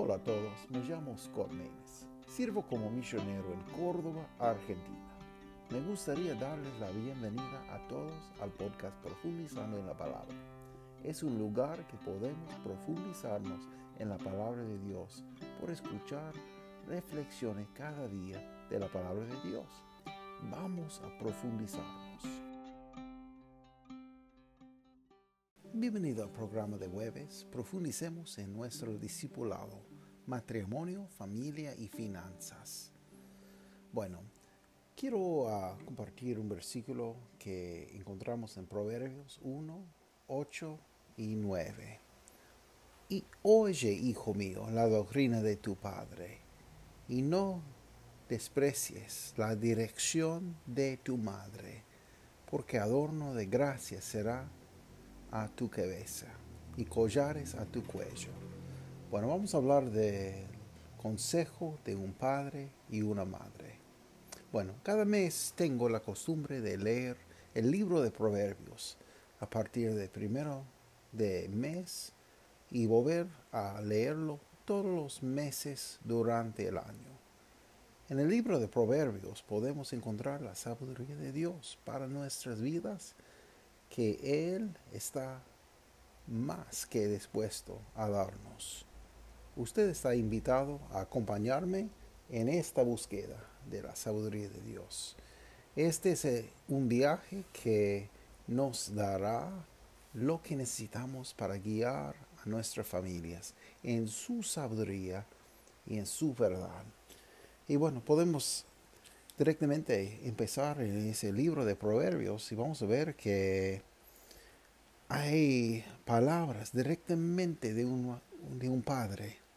Hola a todos, me llamo Scott Maines. Sirvo como misionero en Córdoba, Argentina. Me gustaría darles la bienvenida a todos al podcast Profundizando en la Palabra. Es un lugar que podemos profundizarnos en la palabra de Dios por escuchar reflexiones cada día de la palabra de Dios. Vamos a profundizarnos. Bienvenido al programa de jueves. Profundicemos en nuestro discipulado, matrimonio, familia y finanzas. Bueno, quiero ah, compartir un versículo que encontramos en Proverbios 1, 8 y 9. Y oye, hijo mío, la doctrina de tu padre, y no desprecies la dirección de tu madre, porque adorno de gracia será a tu cabeza y collares a tu cuello. Bueno, vamos a hablar del consejo de un padre y una madre. Bueno, cada mes tengo la costumbre de leer el libro de Proverbios a partir del primero de mes y volver a leerlo todos los meses durante el año. En el libro de Proverbios podemos encontrar la sabiduría de Dios para nuestras vidas que Él está más que dispuesto a darnos. Usted está invitado a acompañarme en esta búsqueda de la sabiduría de Dios. Este es eh, un viaje que nos dará lo que necesitamos para guiar a nuestras familias en su sabiduría y en su verdad. Y bueno, podemos directamente empezar en ese libro de Proverbios y vamos a ver que hay palabras directamente de un, de un padre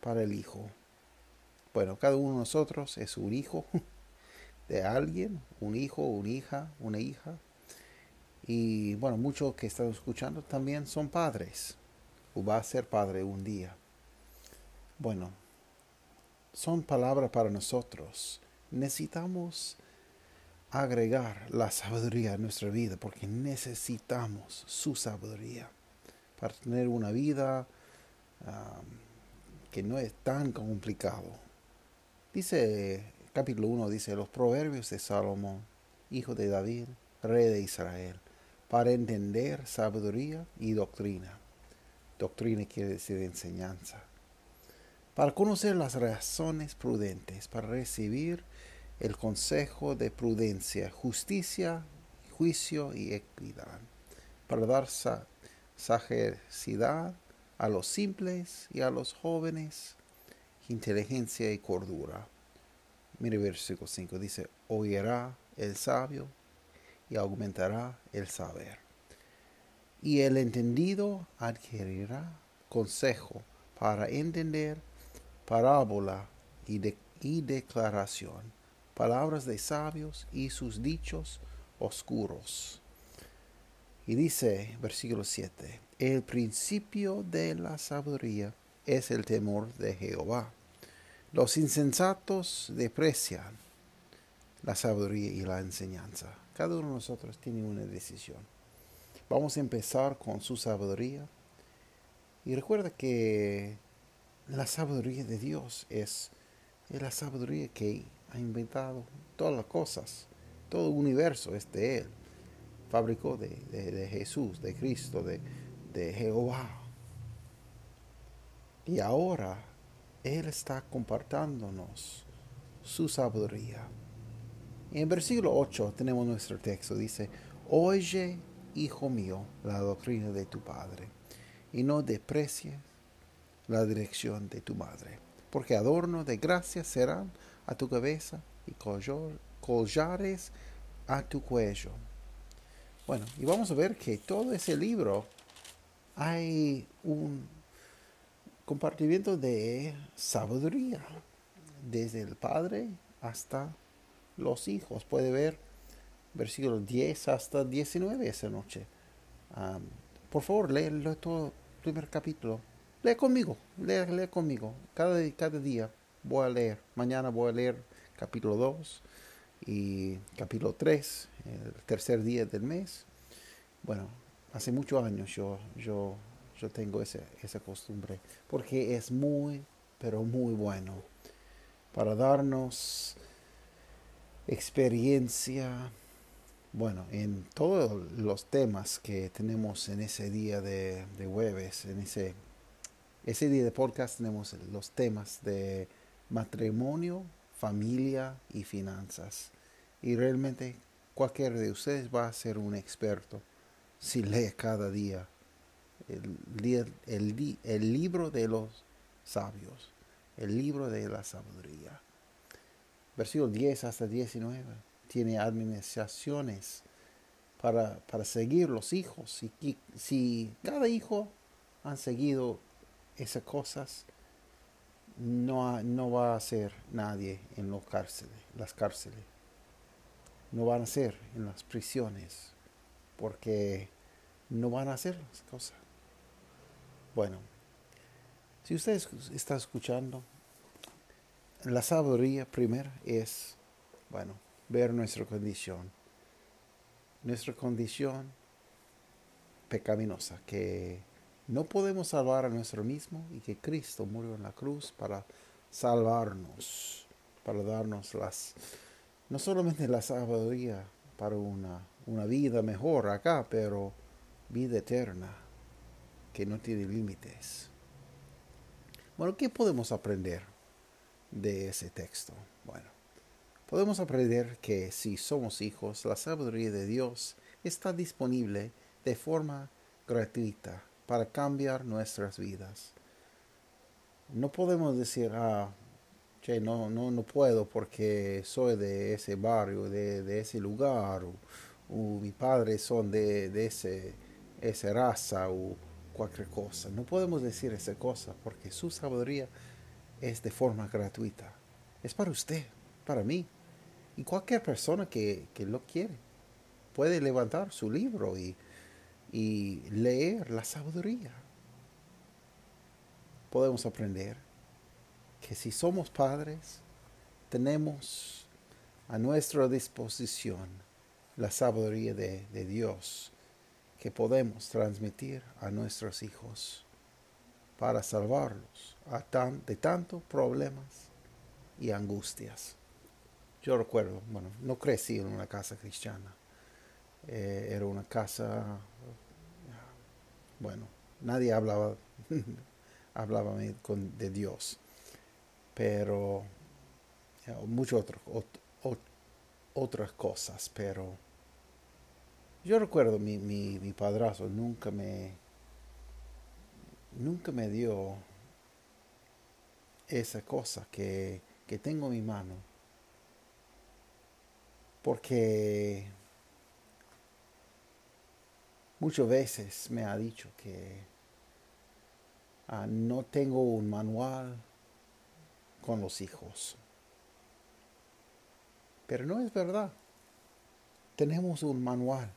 para el hijo. Bueno, cada uno de nosotros es un hijo de alguien, un hijo, una hija, una hija. Y bueno, muchos que están escuchando también son padres o va a ser padre un día. Bueno, son palabras para nosotros necesitamos agregar la sabiduría a nuestra vida porque necesitamos su sabiduría para tener una vida que no es tan complicado. Dice, capítulo 1 dice, los proverbios de Salomón, hijo de David, rey de Israel, para entender sabiduría y doctrina. Doctrina quiere decir enseñanza para conocer las razones prudentes, para recibir el consejo de prudencia, justicia, juicio y equidad, para dar sagacidad a los simples y a los jóvenes, inteligencia y cordura. Mire versículo 5, dice, oirá el sabio y aumentará el saber. Y el entendido adquirirá consejo para entender parábola y, declaración, palabras de sabios y sus dichos oscuros. Y dice, versículo 7, el principio de la sabiduría es el temor de Jehová. Los insensatos deprecian la sabiduría y la enseñanza. Cada uno de nosotros tiene una decisión. Vamos a empezar con su sabiduría. Y recuerda que la sabiduría de Dios es, la sabiduría que ha inventado todas las cosas. Todo el universo es de Él. Fabricó de, Jesús, de Cristo, de, de Jehová. Y ahora Él está compartiéndonos su sabiduría. En versículo 8 tenemos nuestro texto. Dice, oye, hijo mío, la doctrina de tu Padre, y no desprecies la dirección de tu madre, porque adorno de gracia serán a tu cabeza y collares a tu cuello. Bueno, y vamos a ver que todo ese libro hay un compartimiento de sabiduría, desde el padre hasta los hijos. Puede ver versículo 10 hasta 19 esa noche. por favor, léelo todo el primer capítulo Lee conmigo, lee, lee conmigo. Cada, cada día voy a leer. Mañana voy a leer capítulo 2 y capítulo 3, el tercer día del mes. Bueno, hace muchos años yo, yo, yo tengo ese, esa costumbre, porque es muy, pero muy bueno para darnos experiencia, bueno, en todos los temas que tenemos en ese día de, de jueves, en ese, ese día de podcast tenemos los temas de matrimonio, familia y finanzas. Y realmente cualquiera de ustedes va a ser un experto si lee cada día el, el, el libro de los sabios, el libro de la sabiduría. Versículo 10 hasta 19 tiene administraciones para, para seguir los hijos. Y, si cada hijo han seguido esas cosas, no, no va a ser nadie en los cárceles, las cárceles. No van a ser en las prisiones, porque no van a hacer las cosas. Bueno, si usted está escuchando, la sabiduría primero es, bueno, ver nuestra condición. Nuestra condición pecaminosa, que no podemos salvar a nuestro mismo y que Cristo murió en la cruz para salvarnos, para darnos las, no solamente la sabiduría para una, una vida mejor acá, pero vida eterna que no tiene límites. Bueno, ¿qué podemos aprender de ese texto? Bueno, podemos aprender que si somos hijos, la sabiduría de Dios está disponible de forma gratuita para cambiar nuestras vidas. No podemos decir, ah, che, no, no, no puedo porque soy de ese barrio, de, ese lugar, mis padres son de, de ese, esa raza, o cualquier cosa. No podemos decir esa cosa porque su sabiduría es de forma gratuita. Es para usted, para mí. Y cualquier persona que, que lo quiere puede levantar su libro y y leer la sabiduría. Podemos aprender que si somos padres, tenemos a nuestra disposición la sabiduría de, Dios que podemos transmitir a nuestros hijos para salvarlos de tantos problemas y angustias. Yo recuerdo, bueno, no crecí en una casa cristiana, eh, era una casa, bueno, nadie hablaba, hablaba de Dios, pero muchas otras cosas, pero yo recuerdo mi, mi, mi padrazo nunca me, nunca me dio esa cosa que, que tengo en mi mano, porque muchas veces me ha dicho que ah, no tengo un manual con los hijos. Pero no es verdad. Tenemos un manual.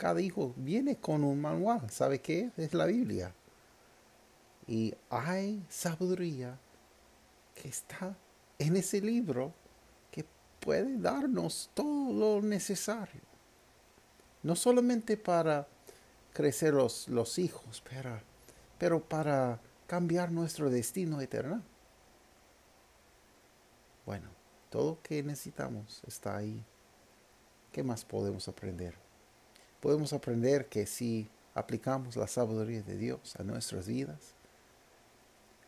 Cada hijo viene con un manual. ¿Sabe qué? Es la Biblia. Y hay sabiduría que está en ese libro que puede darnos todo lo necesario no solamente para crecer los, los hijos, pero, pero para cambiar nuestro destino eterno. Bueno, todo lo que necesitamos está ahí. ¿Qué más podemos aprender? Podemos aprender que si aplicamos la sabiduría de Dios a nuestras vidas,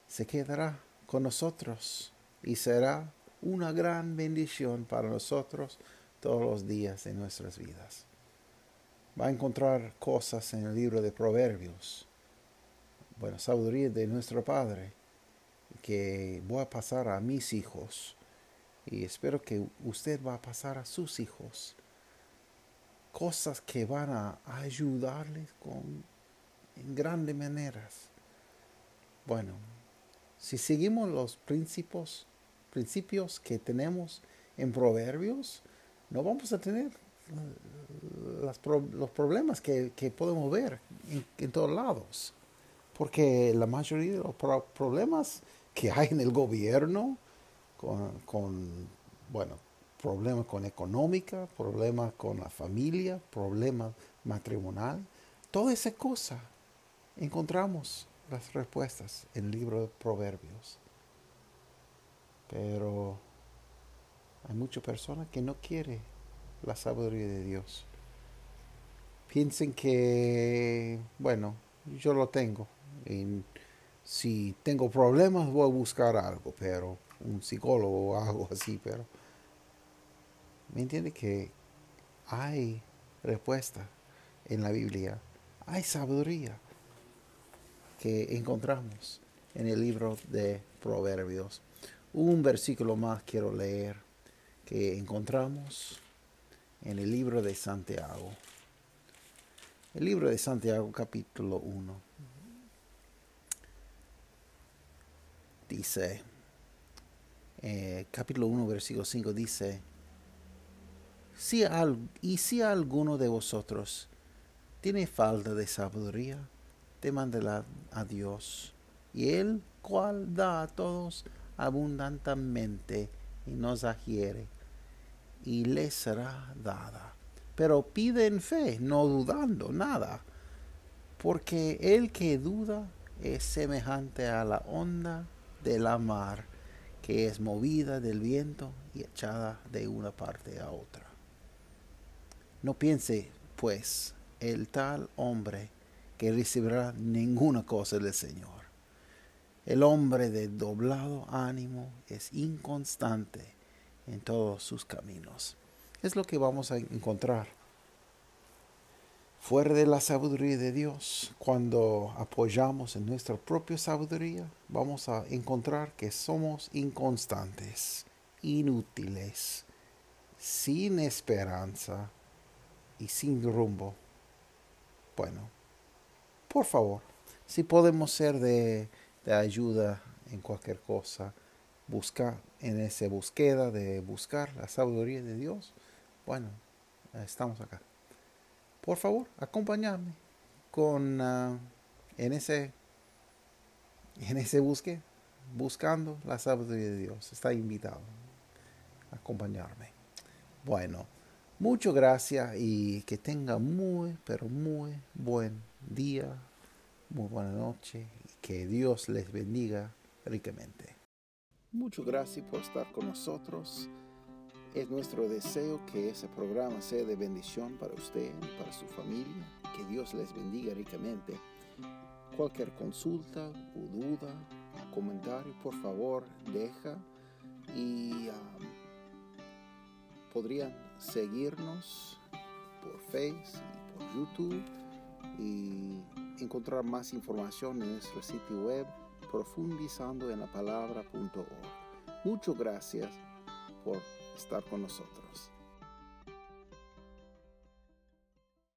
se quedará con nosotros y será una gran bendición para nosotros todos los días de nuestras vidas va a encontrar cosas en el libro de Proverbios. Bueno, sabiduría de nuestro Padre que voy a pasar a mis hijos y espero que usted va a pasar a sus hijos. Cosas que van a ayudarles con, en grandes maneras. Bueno, si seguimos los principios, principios que tenemos en Proverbios, no vamos a tener los problemas que, podemos ver en, todos lados. Porque la mayoría de los problemas que hay en el gobierno, con, bueno, problemas con económica, problemas con la familia, problemas matrimonial, toda esa cosa encontramos las respuestas en el libro de Proverbios. Pero hay muchas personas que no quieren la sabiduría de Dios. Piensen que, bueno, yo lo tengo. Si tengo problemas voy a buscar algo, pero un psicólogo o algo así, pero ¿me entiende que hay respuesta en la Biblia? Hay sabiduría que encontramos en el libro de Proverbios. Un versículo más quiero leer que encontramos en el libro de Santiago. El libro de Santiago capítulo 1. Dice, eh, capítulo 1, versículo 5 dice, si y si alguno de vosotros tiene falta de sabiduría, demandela a Dios, y Él, cual da a todos abundantemente y nos adhiere, y le será dada. Pero pide en fe, no dudando nada, porque el que duda es semejante a la onda de la mar, que es movida del viento y echada de una parte a otra. No piense, pues, el tal hombre que recibirá ninguna cosa del Señor. El hombre de doblado ánimo es inconstante en todos sus caminos. Es lo que vamos a encontrar. Fuera de la sabiduría de Dios, cuando apoyamos en nuestra propia sabiduría, vamos a encontrar que somos inconstantes, inútiles, sin esperanza y sin rumbo. Bueno, por favor, si podemos ser de, ayuda en cualquier cosa, buscar en esa búsqueda de buscar la sabiduría de Dios, bueno, estamos acá. Por favor, acompáñame con ah, en ese en ese búsqueda, buscando la sabiduría de Dios. Está invitado a acompañarme. Bueno, muchas gracias y que tenga muy, pero muy buen día, muy buena noche y que Dios les bendiga ricamente. Muchas gracias por estar con nosotros. Es nuestro deseo que ese programa sea de bendición para usted para su familia. Que Dios les bendiga ricamente. Cualquier consulta o duda, comentario, por favor, deja y um, podrían seguirnos por Facebook y por YouTube y encontrar más información en nuestro sitio web profundizando. Muchas gracias por estar con nosotros.